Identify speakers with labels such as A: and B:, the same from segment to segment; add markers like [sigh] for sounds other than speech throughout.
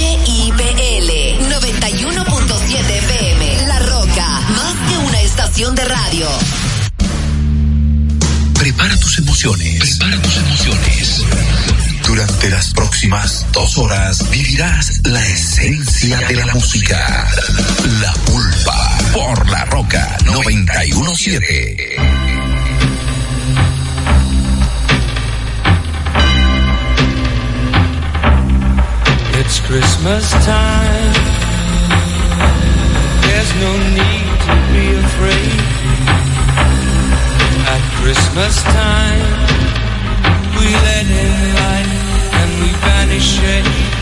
A: HIPL 91.7 FM. La Roca, más que una estación de radio.
B: Prepara tus emociones. Prepara tus emociones. Durante las próximas dos horas vivirás la esencia de la música. La pulpa por la roca 917.
C: It's Christmas time. There's no need to be afraid. At Christmas time, we let in light and we banish shade.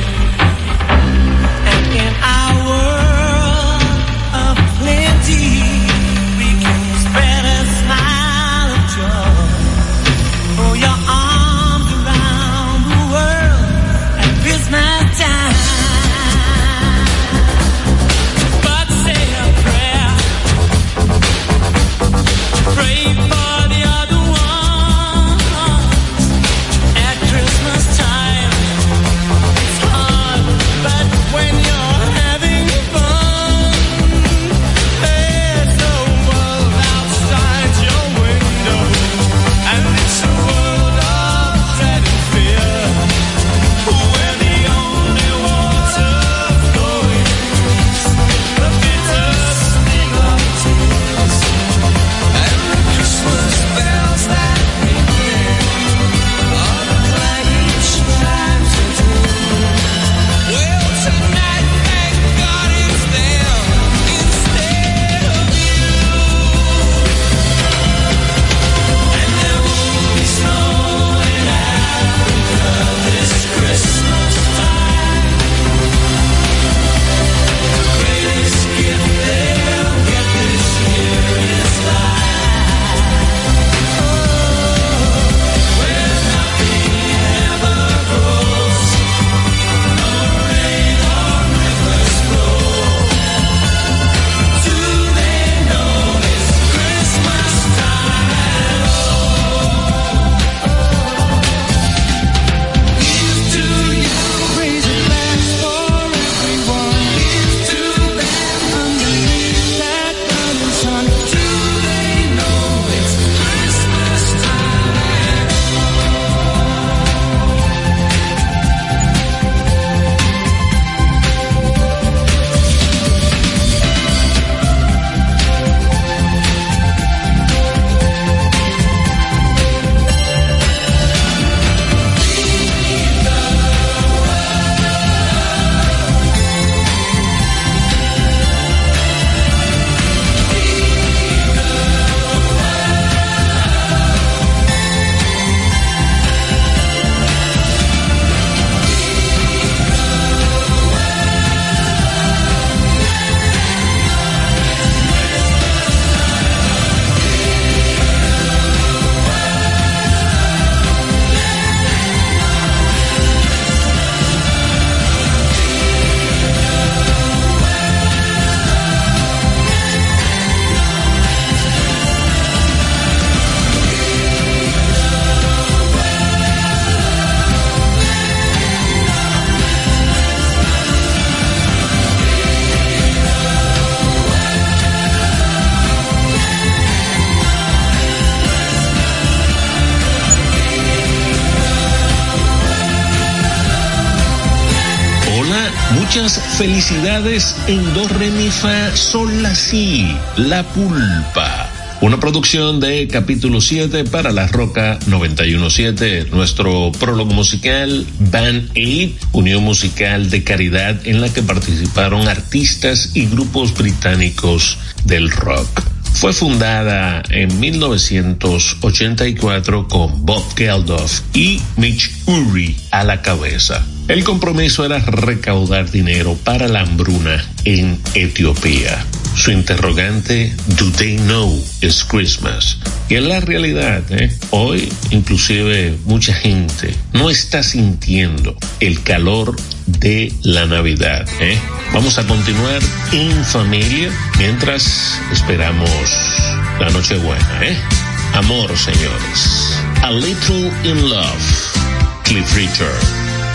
D: Felicidades en Do, Re, Mi, Fa, Sol, La, La Pulpa. Una producción de capítulo 7 para La Roca 917, nuestro prólogo musical Band Aid, unión musical de caridad en la que participaron artistas y grupos británicos del rock. Fue fundada en 1984 con Bob Geldof y Mitch Urry a la cabeza. El compromiso era recaudar dinero para la hambruna en Etiopía. Su interrogante, ¿Do they know it's Christmas? Y en la realidad, ¿eh? hoy inclusive mucha gente no está sintiendo el calor de la Navidad. ¿eh? Vamos a continuar en familia mientras esperamos la Nochebuena. ¿eh? Amor, señores. A Little in Love. Cliff Richard.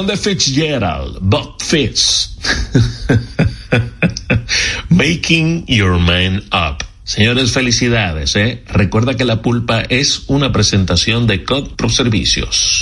D: de Fitzgerald, Bob Fitz. [laughs] Making Your Man Up. Señores, felicidades, ¿eh? Recuerda que la pulpa es una presentación de COD Pro Servicios.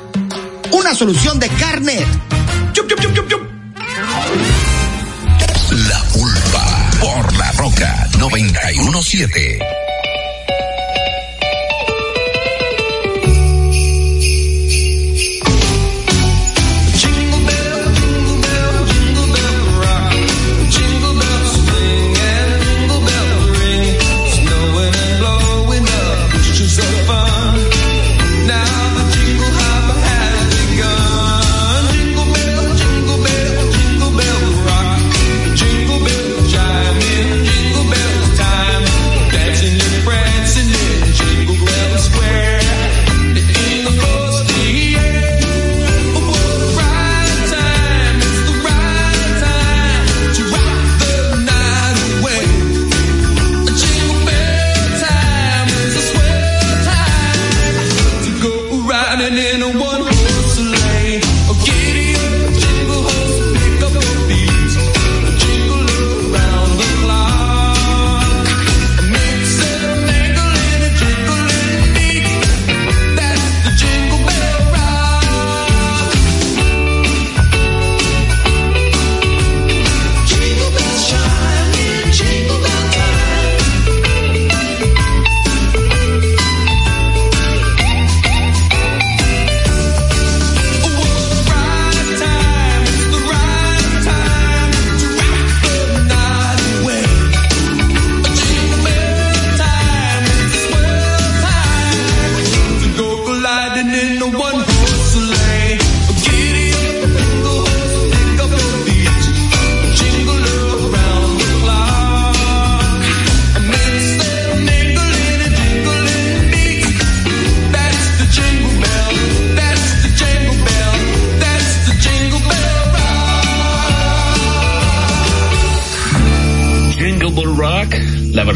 E: una solución de carnet. Chup, chup, chup,
B: La culpa por la roca 917.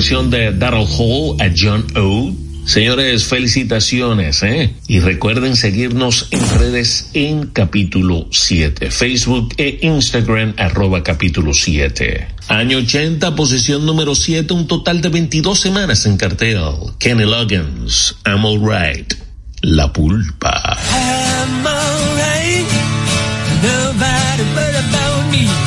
D: De Daryl Hall a John O. Señores, felicitaciones, ¿eh? Y recuerden seguirnos en redes en capítulo 7, Facebook e Instagram arroba capítulo 7. Año 80, posición número 7, un total de 22 semanas en cartel. Kenny Loggins, I'm Alright, La Pulpa.
F: I'm alright, nobody but about me.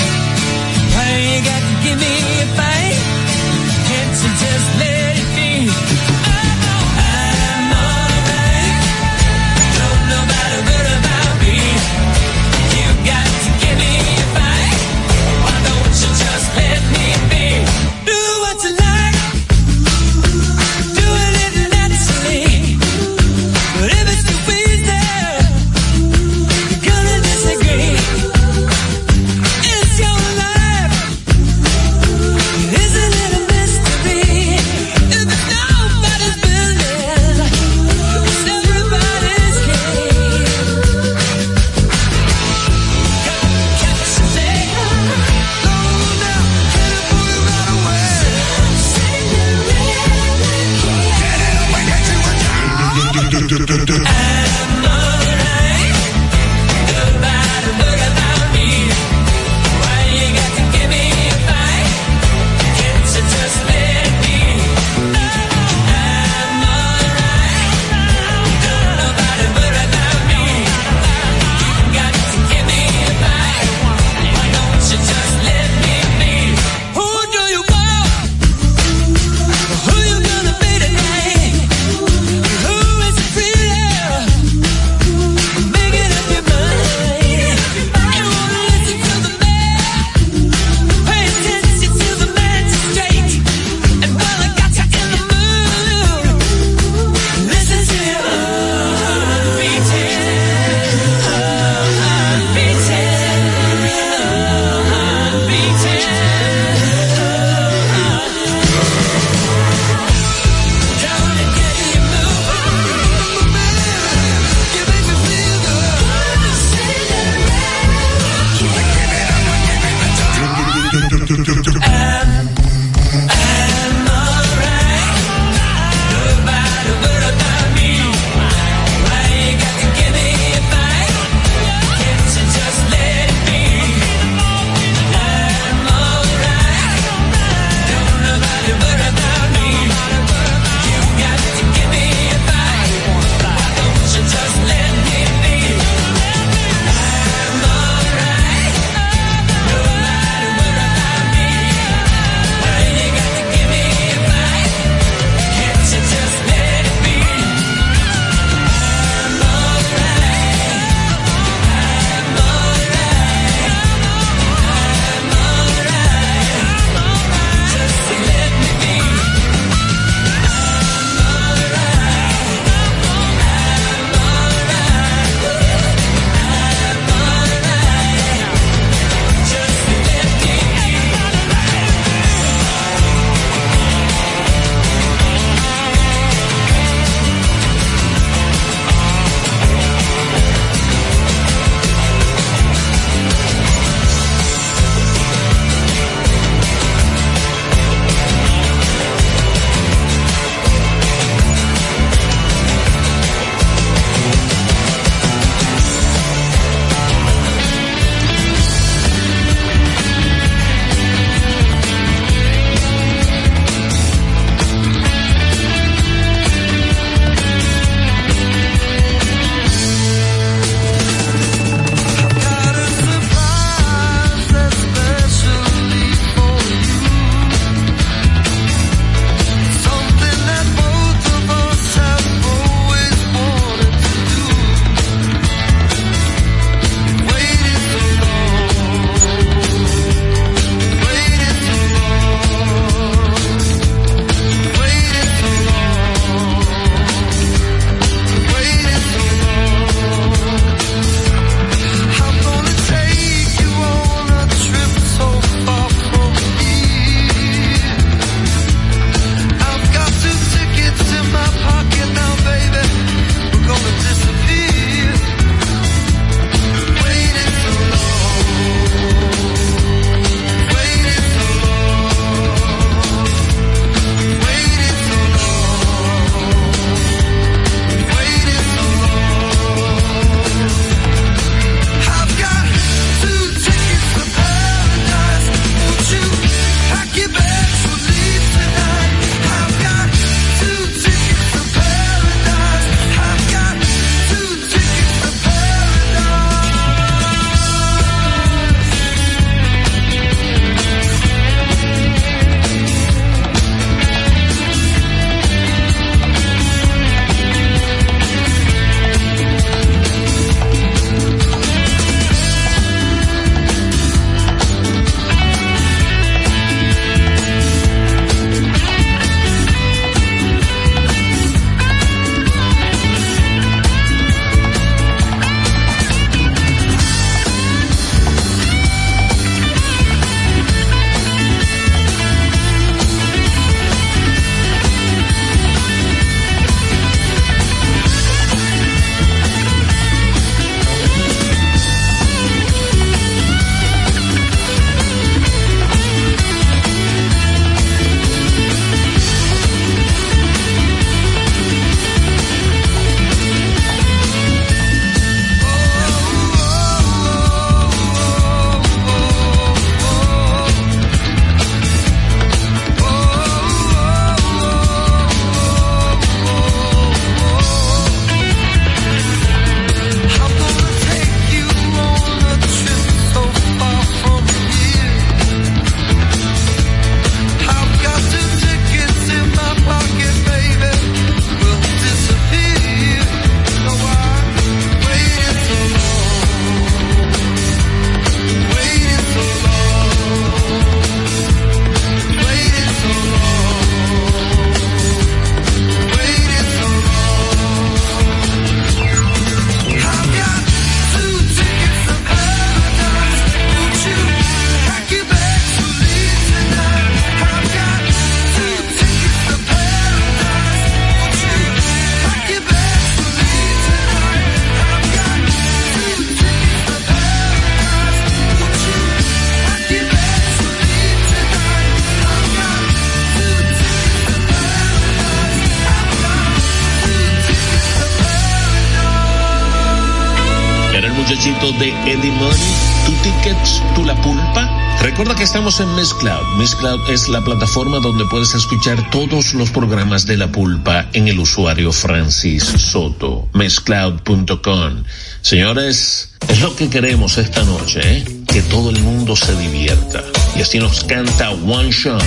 C: Estamos en Miss Cloud. Miss Cloud es la plataforma donde puedes escuchar todos los programas de la pulpa en el usuario Francis Soto. Misscloud.com. Señores, es lo que queremos esta noche, ¿eh? que todo el mundo se divierta. Y así nos canta One Shot,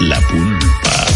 C: la pulpa.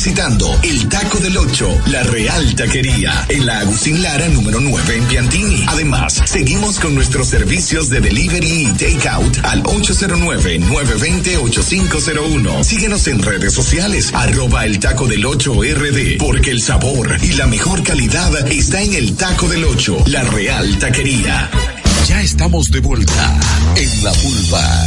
G: visitando El Taco del Ocho, la Real Taquería, en la Agustín Lara número 9 en Piantini. Además, seguimos con nuestros servicios de delivery y takeout al 809-920-8501. Síguenos en redes sociales, arroba El Taco del Ocho RD, porque el sabor y la mejor calidad está en El Taco del Ocho, la Real Taquería.
B: Ya estamos de vuelta en La Pulpa.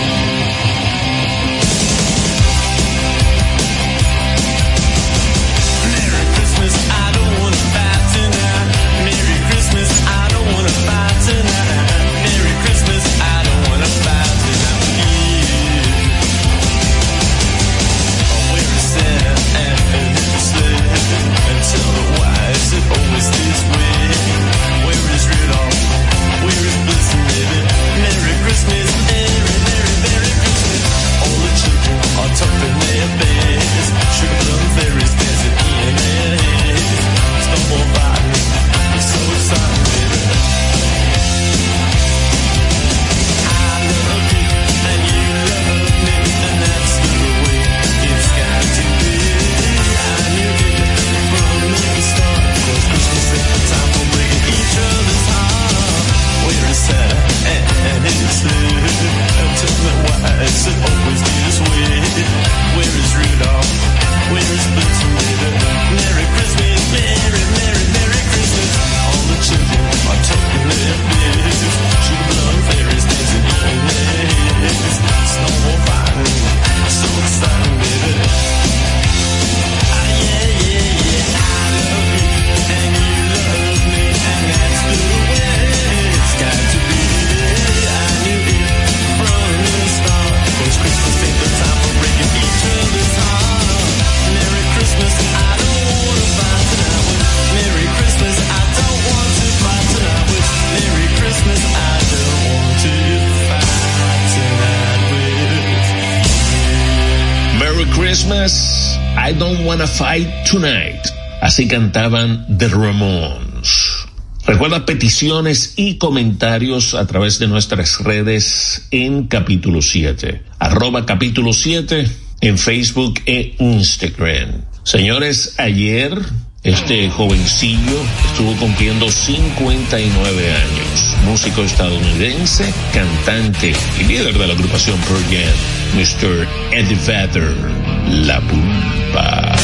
F: Fight Tonight.
D: Así cantaban The Ramones. Recuerda peticiones y comentarios a través de nuestras redes en capítulo 7. Arroba capítulo 7 en Facebook e Instagram. Señores, ayer este jovencillo estuvo cumpliendo 59 años, músico estadounidense, cantante y líder de la agrupación Pearl Jam, Mr. Eddie Vedder, La Pulpa.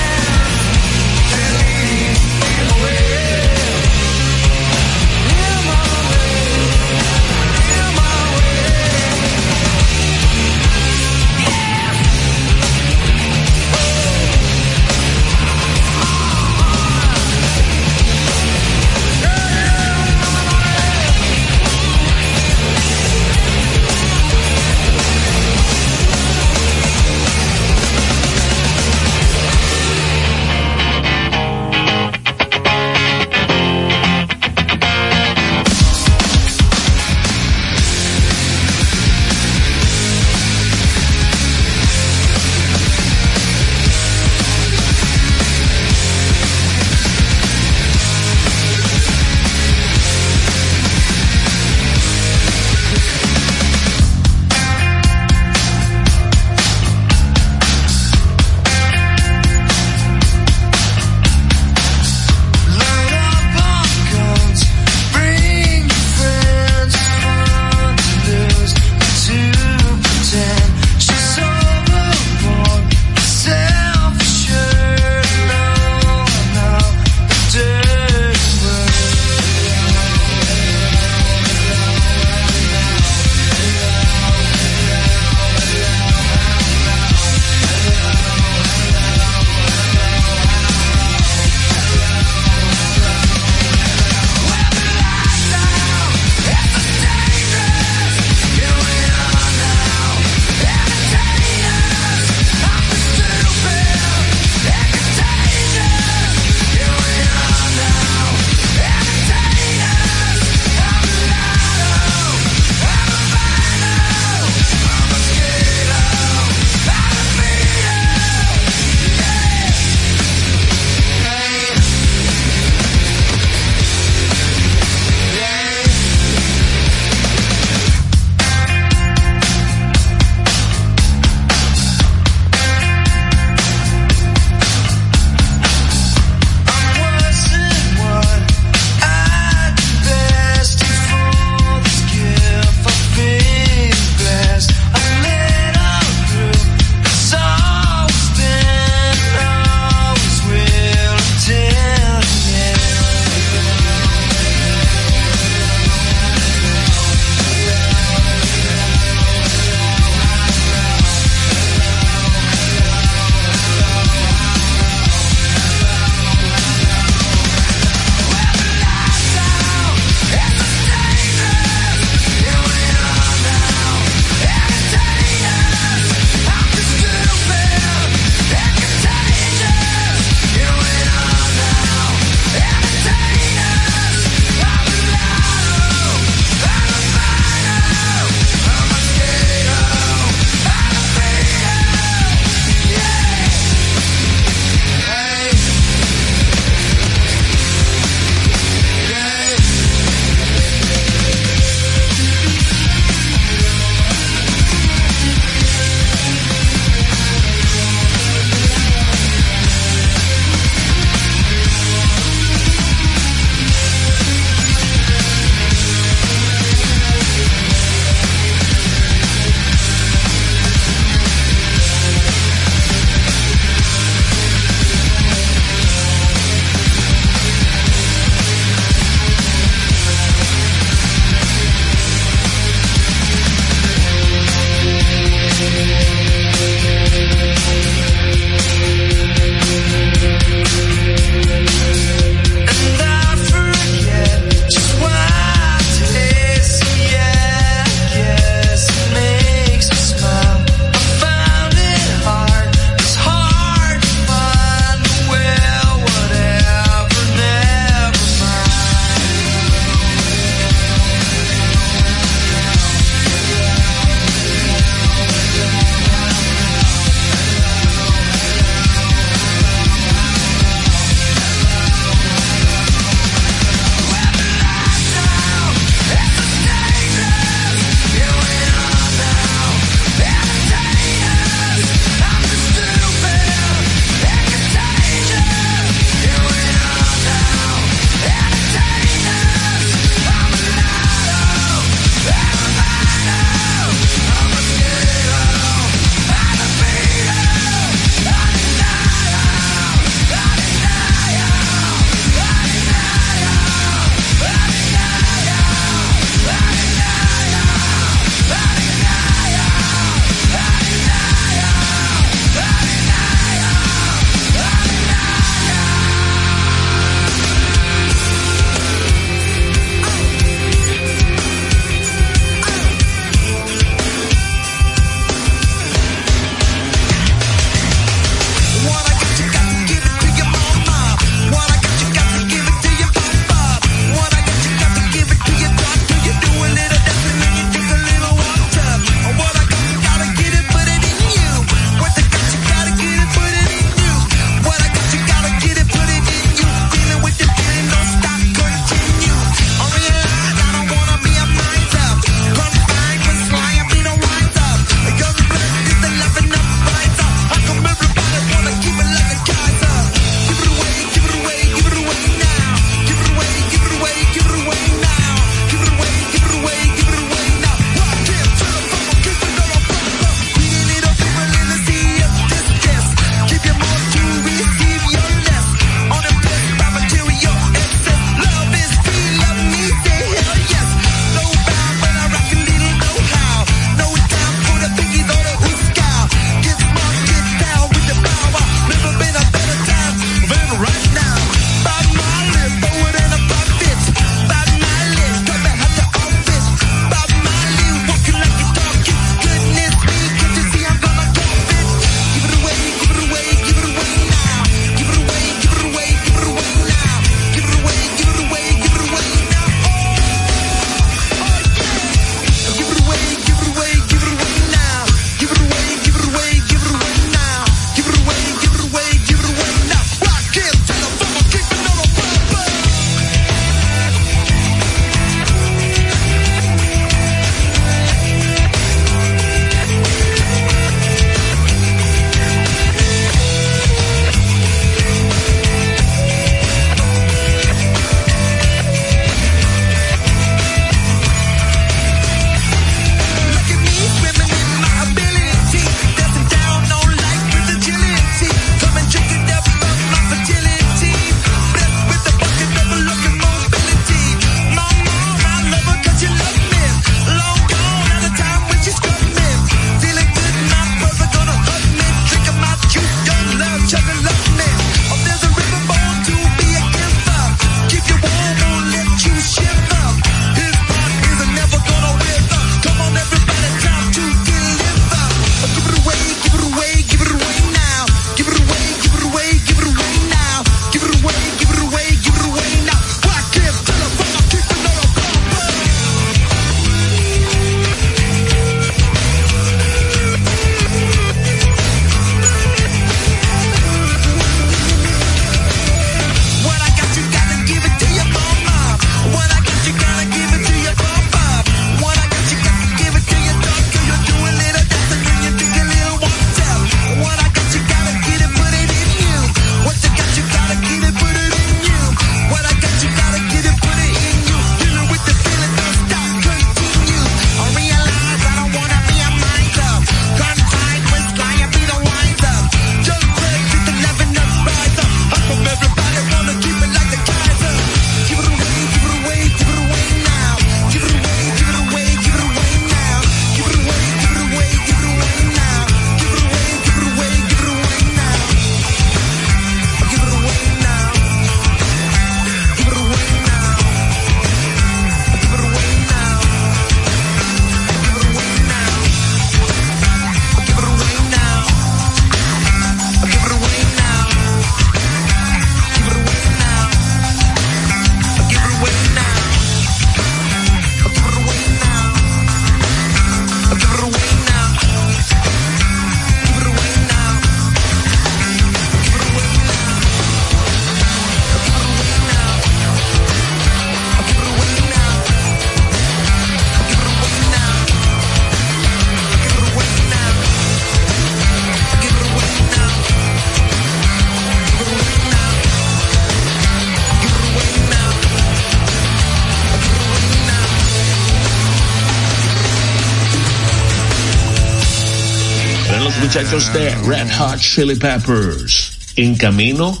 D: De Red Hot Chili Peppers en camino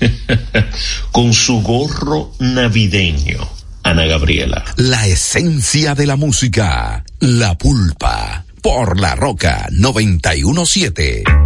D: [laughs] con su gorro navideño. Ana Gabriela.
C: La esencia de la música, la pulpa, por la roca 917.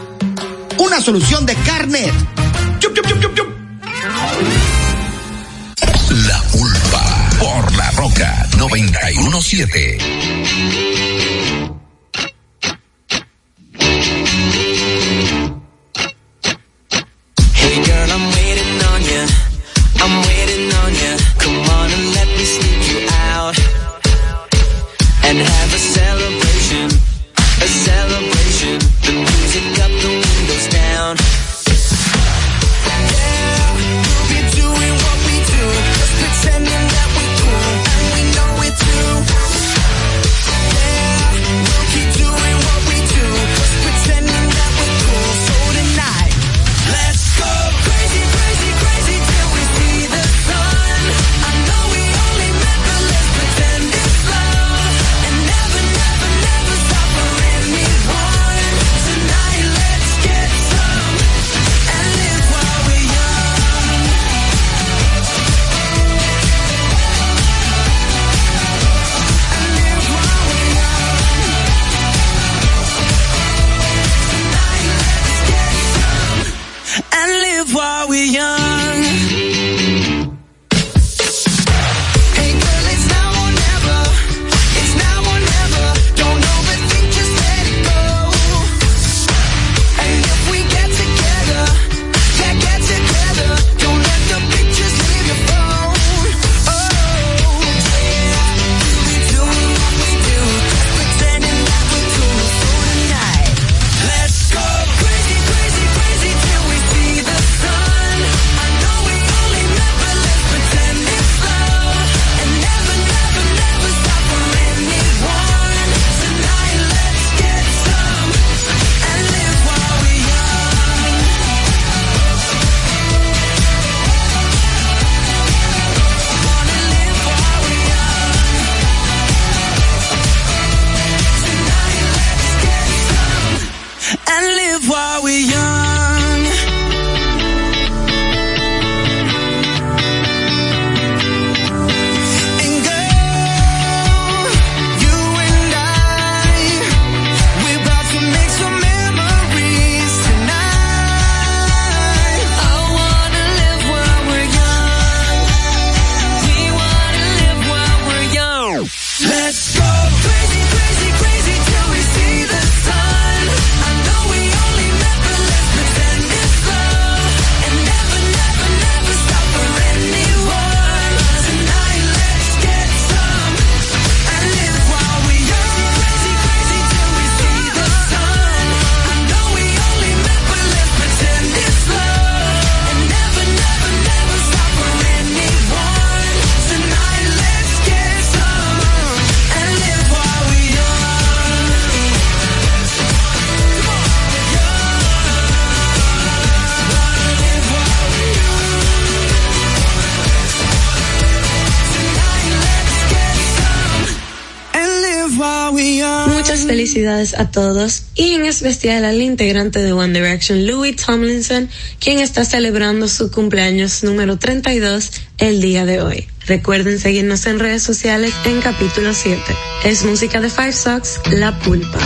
E: una solución de chup,
C: la pulpa por la roca 917.
H: A todos y en especial al integrante de One Direction, Louis Tomlinson, quien está celebrando su cumpleaños número 32 el día de hoy. Recuerden seguirnos en redes sociales en capítulo 7. Es música de Five Socks, La Pulpa.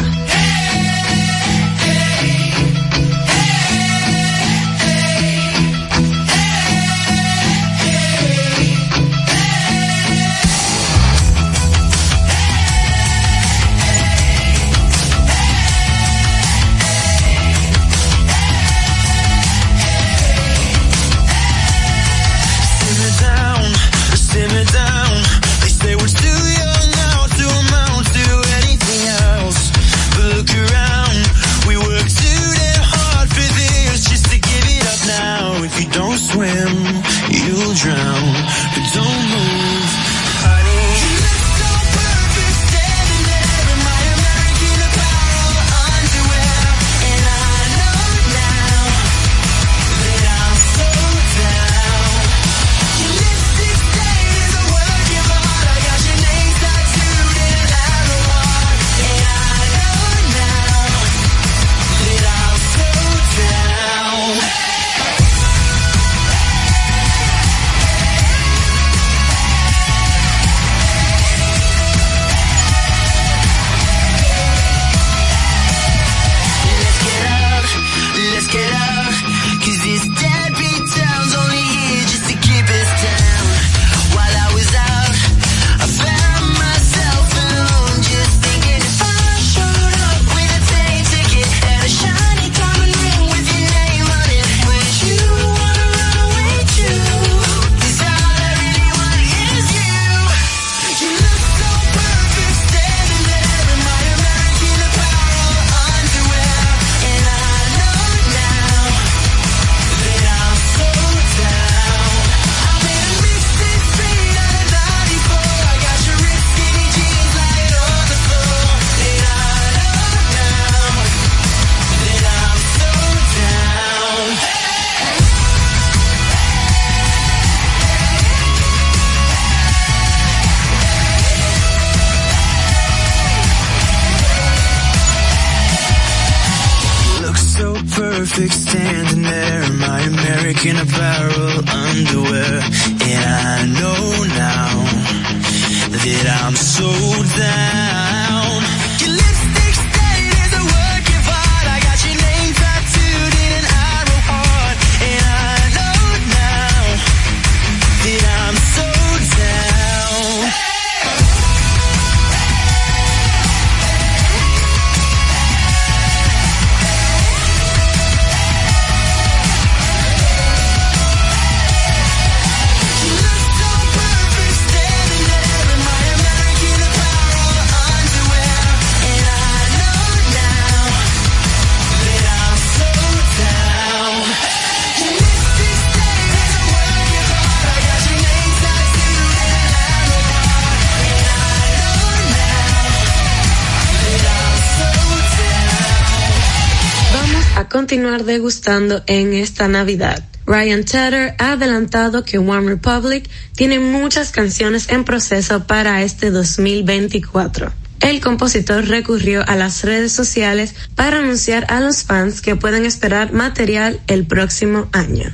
H: Degustando en esta Navidad. Ryan Tedder ha adelantado que One Republic tiene muchas canciones en proceso para este 2024. El compositor recurrió a las redes sociales para anunciar a los fans que pueden esperar material el próximo año.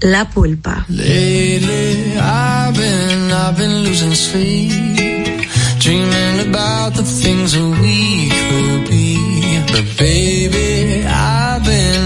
H: La pulpa.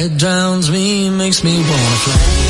C: That drowns me makes me wanna fly.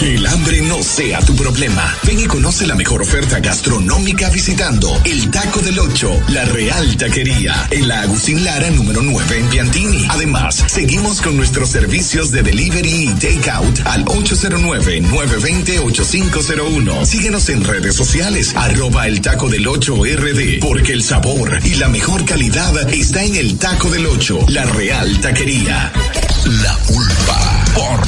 G: Que el hambre no sea tu problema. Ven y conoce la mejor oferta gastronómica visitando el Taco del Ocho, la Real Taquería, en la Agustín Lara número 9 en Piantini. Además, seguimos con nuestros servicios de delivery y takeout al 809-920-8501. Síguenos en redes sociales, arroba el Taco del Ocho RD, porque el sabor y la mejor calidad está en el Taco del Ocho, la Real Taquería.
B: La Pulpa por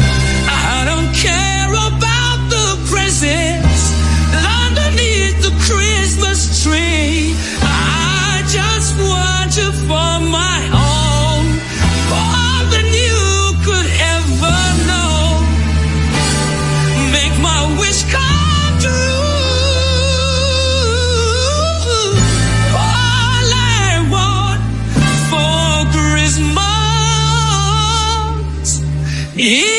C: is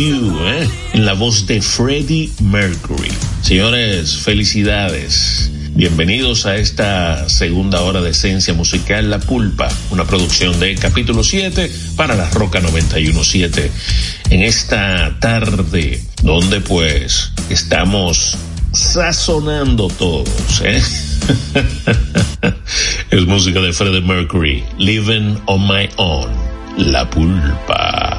C: you,
D: ¿eh? En la voz de Freddie Mercury. Señores, felicidades. Bienvenidos a esta segunda hora de esencia musical La Pulpa, una producción de capítulo 7 para la Roca 917. En esta tarde, donde pues estamos sazonando todos, ¿eh? [laughs] es música de Freddie Mercury, Living on My Own, La Pulpa.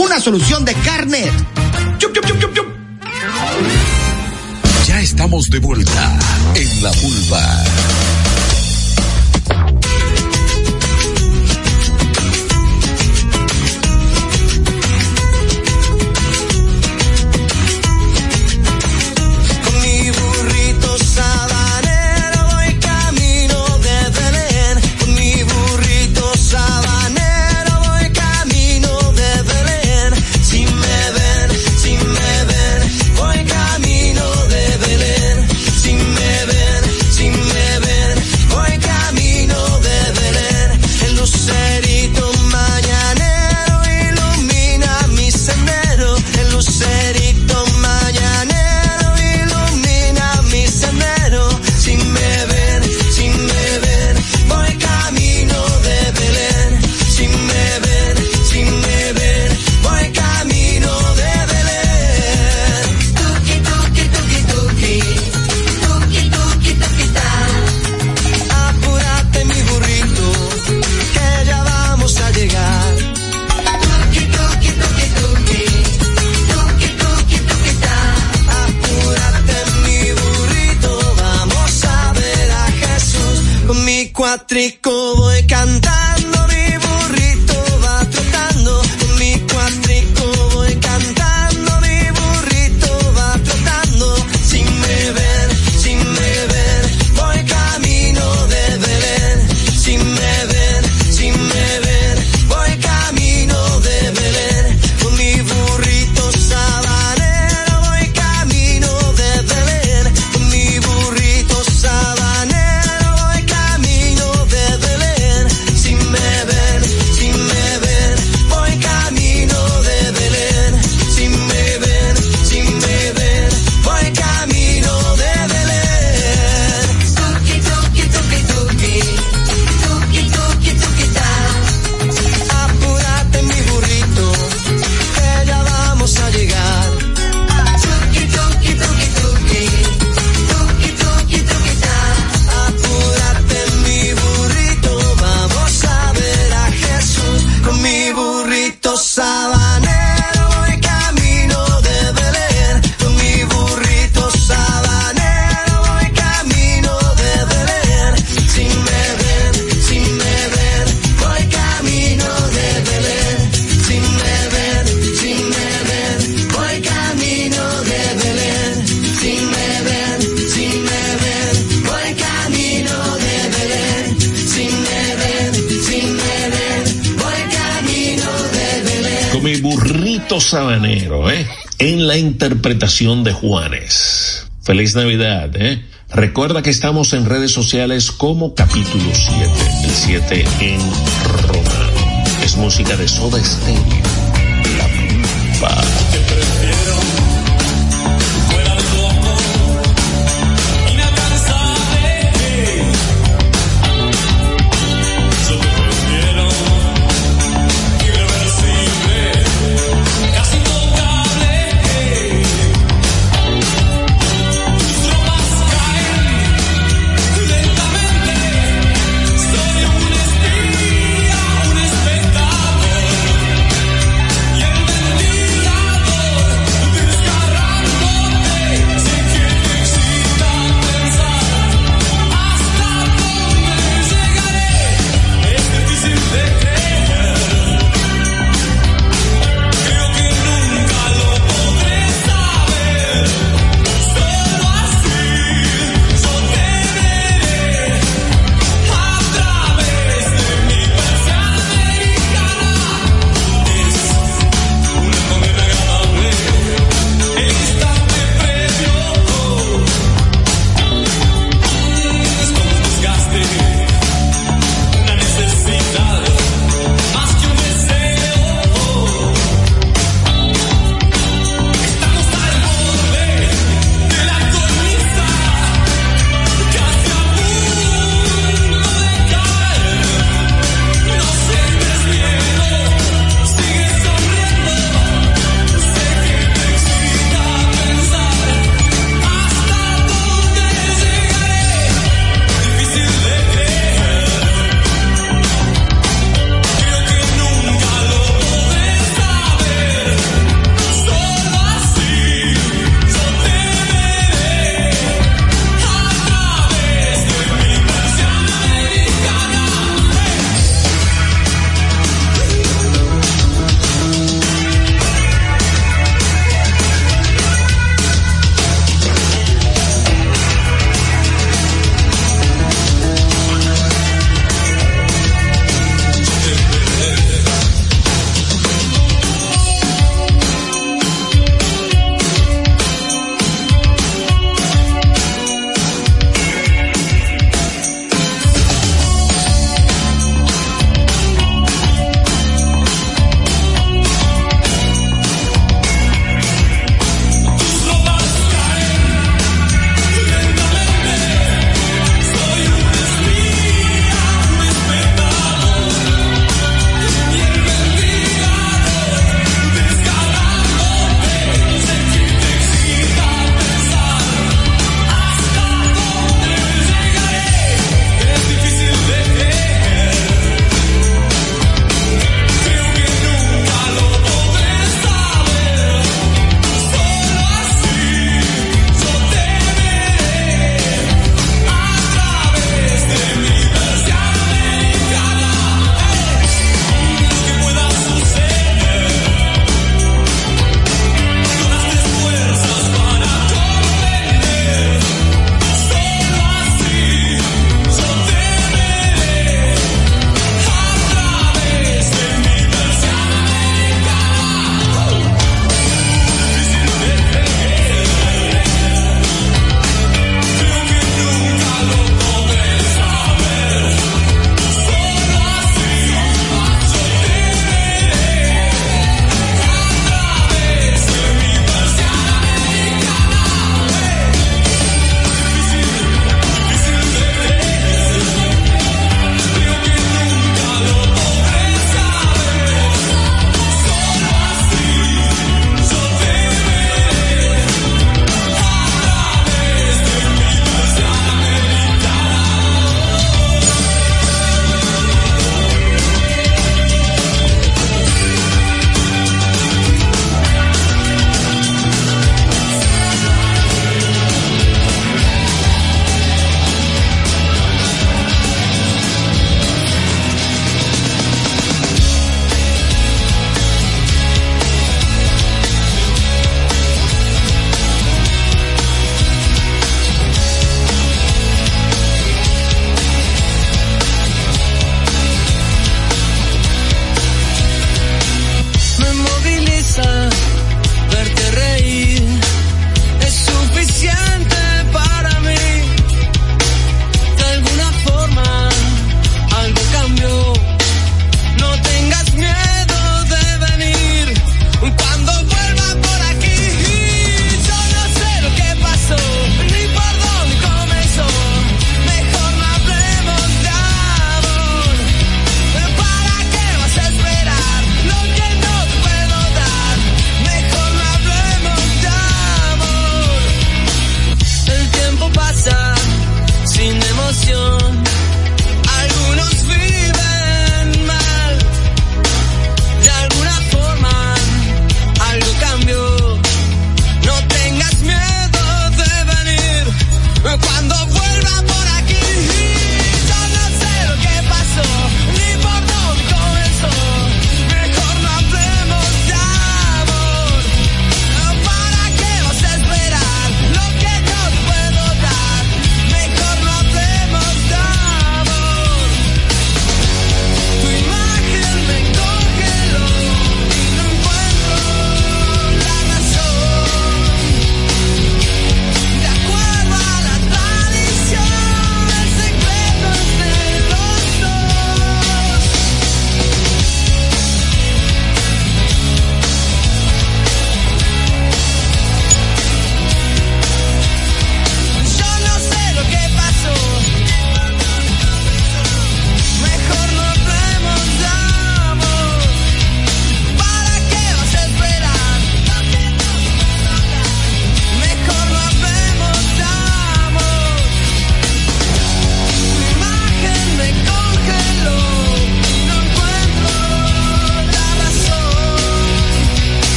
E: una solución de carnet.
C: ya estamos de vuelta en la pulpa.
I: Interpretación de Juanes. Feliz Navidad, ¿eh? Recuerda que estamos en redes sociales como capítulo 7, el 7 en Roma. Es música de Soda Stereo. La pulpa.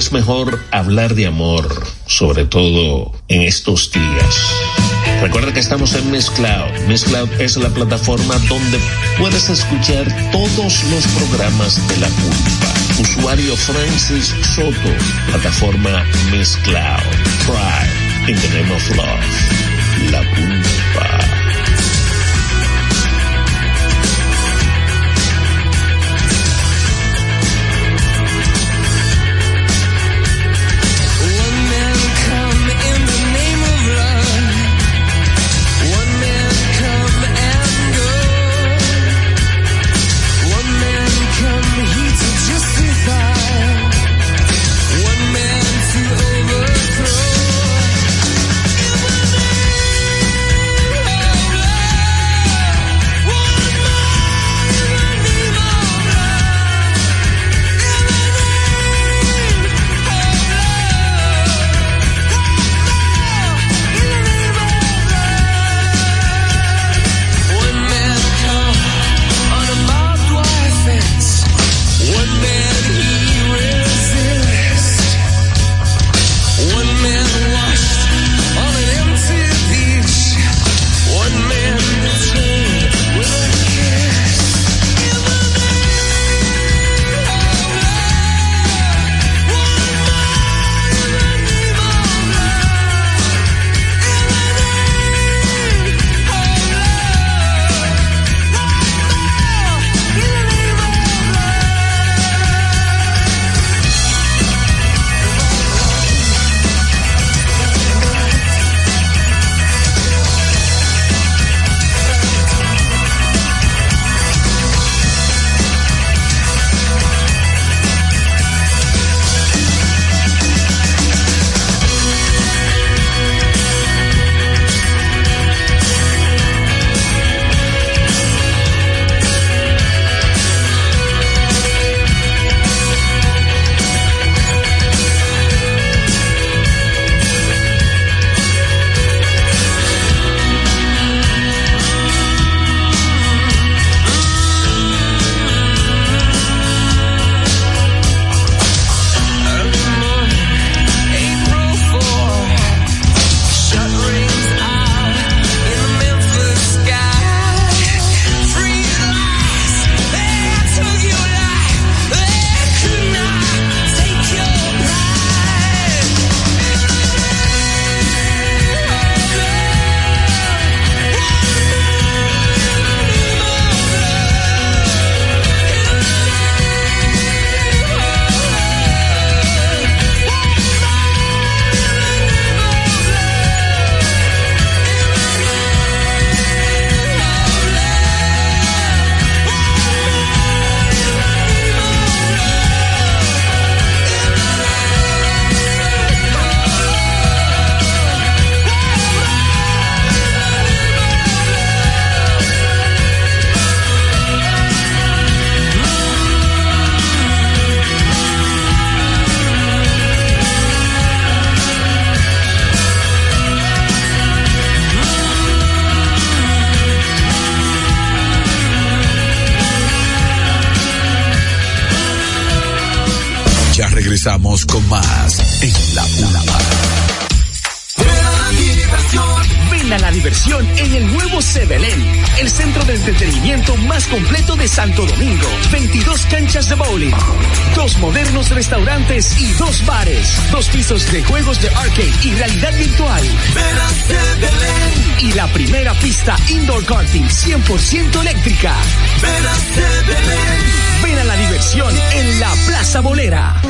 C: Es mejor hablar de amor, sobre todo en estos días. Recuerda que estamos en Miss Cloud. Miss Cloud es la plataforma donde puedes escuchar todos los programas de la culpa. Usuario Francis Soto, plataforma Miss Cloud. The name of love. La culpa.
J: Y dos bares, dos pisos de juegos de arcade y realidad virtual. Y la primera pista indoor karting 100% eléctrica. Ven a la diversión en la Plaza Bolera.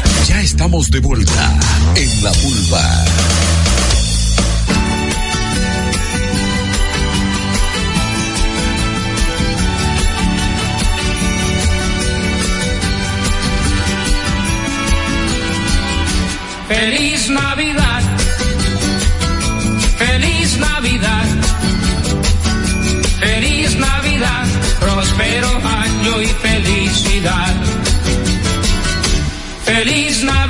B: Ya estamos de vuelta en la pulva.
K: Feliz Navidad, Feliz Navidad.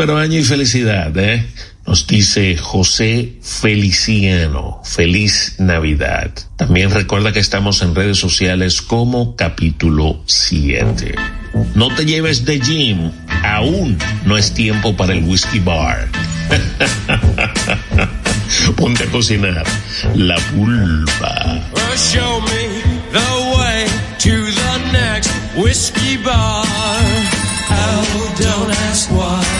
D: próspero año y felicidad, ¿eh? Nos dice José Feliciano, feliz Navidad. También recuerda que estamos en redes sociales como capítulo 7. No te lleves de Jim, aún no es tiempo para el whisky bar. [laughs] Ponte a cocinar la pulpa.
C: Show me the way to the next whiskey bar. Oh, don't ask why.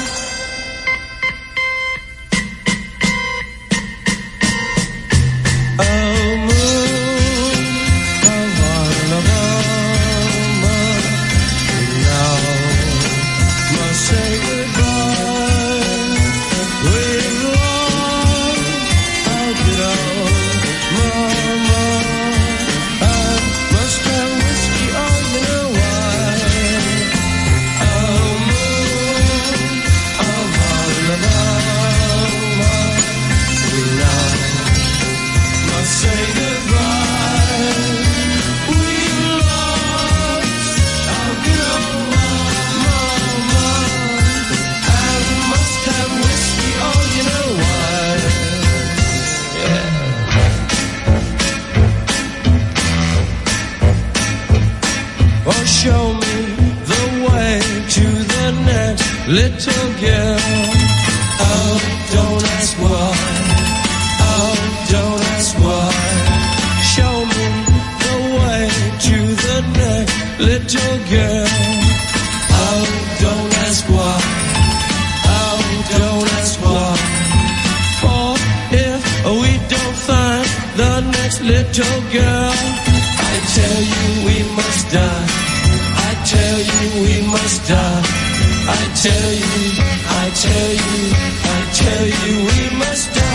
C: little girl. I tell you, I tell you, I tell you, we must die.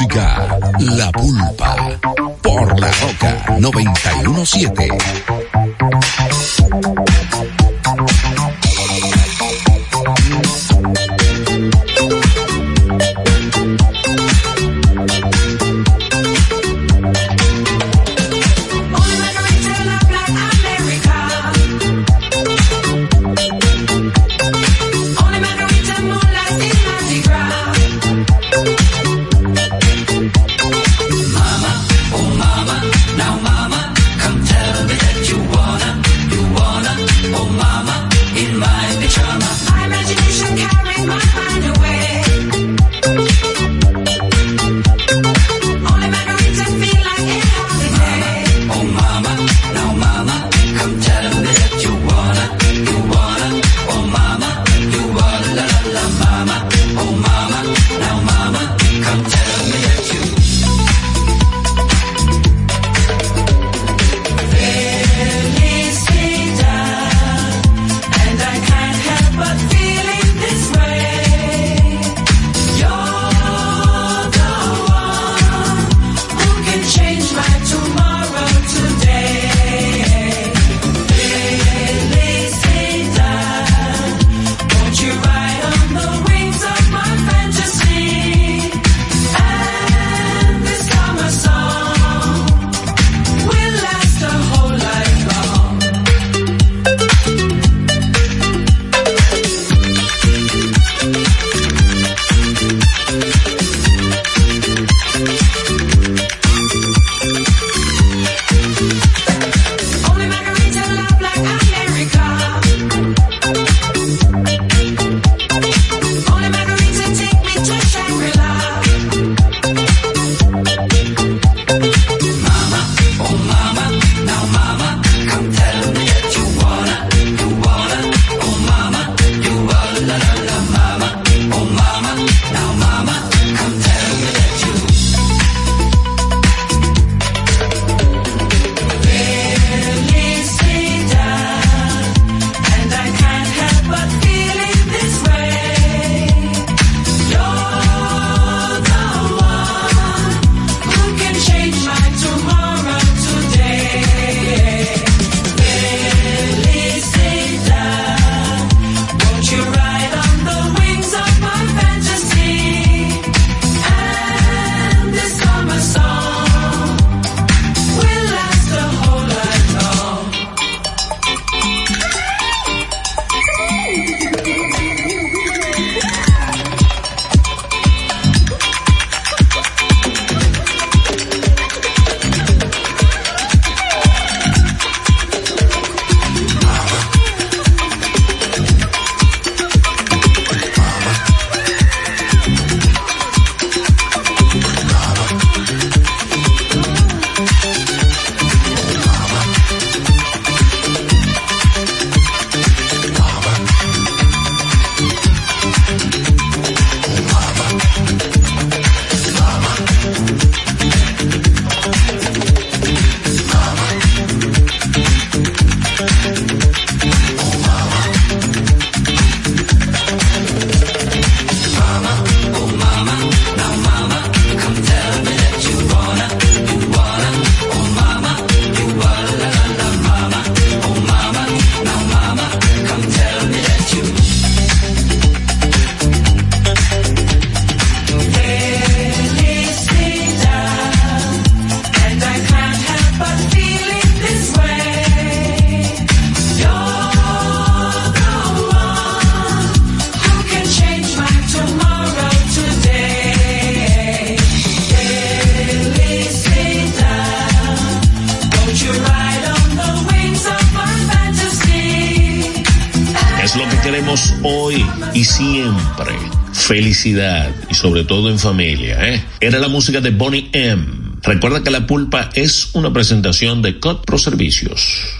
L: Música.
D: Hoy y siempre felicidad y sobre todo en familia. ¿eh? Era la música de Bonnie M. Recuerda que la pulpa es una presentación de COT Pro Servicios.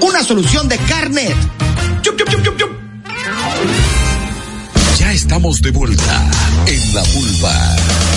E: una solución de carnet.
B: Ya estamos de vuelta en la vulva.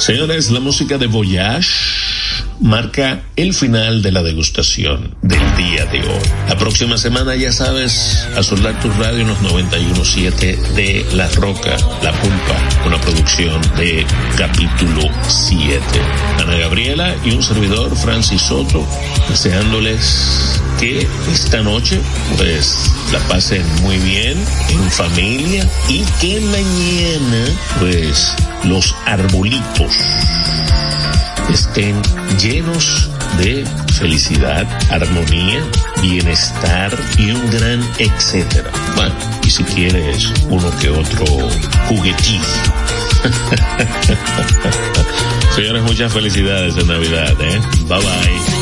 D: Señores, la música de Voyage marca el final de la degustación del día de hoy. La próxima semana, ya sabes, a soldar tu radio en los 91.7 de La Roca, La Pulpa, la producción de capítulo 7. Ana Gabriela y un servidor, Francis Soto, deseándoles que esta noche, pues, la pasen muy bien en familia y que mañana, pues, los arbolitos estén llenos de felicidad, armonía, bienestar y un gran etcétera. Bueno, y si quieres uno que otro juguetito. [laughs] Señores, muchas felicidades de Navidad, ¿eh? Bye bye.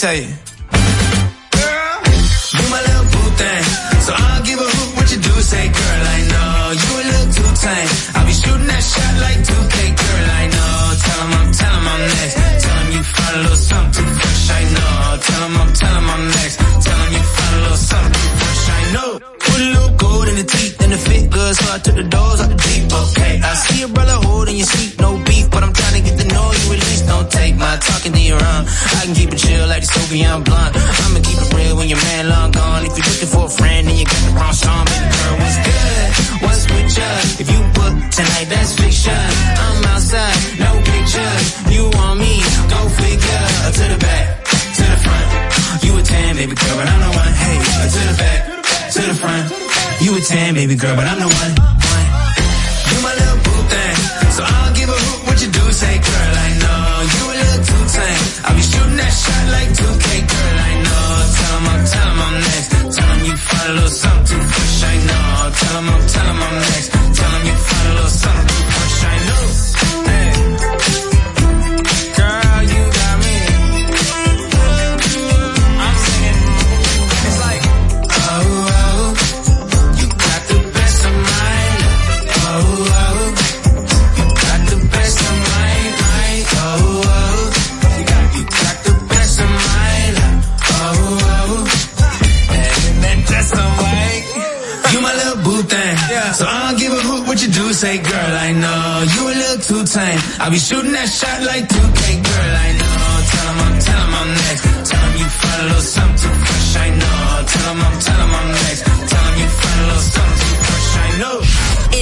C: dice? you a 10, baby girl, but I'm the one. You my little boo thing, so I'll give a hoot what you do. Say, girl, I know you a little too tame. I'll be shooting that shot like 2K, girl, I know. Tell him I'm, tell him I'm next. Tell him you find a little something fresh, I know. Tell him I'm, tell him I'm next. say, girl, I know you a little too tame. I be shooting that shot like 2K, girl, I know. Tell him I'm, tell him I'm next. Tell him you find a little something fresh, I know. Tell him I'm, tell him I'm next. Tell him you find a little something fresh, I know.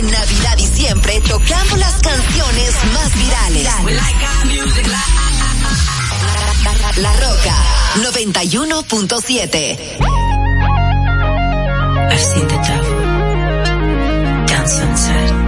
A: En Navidad y siempre tocamos las canciones más virales. La Roca 91.7
M: I've seen the devil down sunset.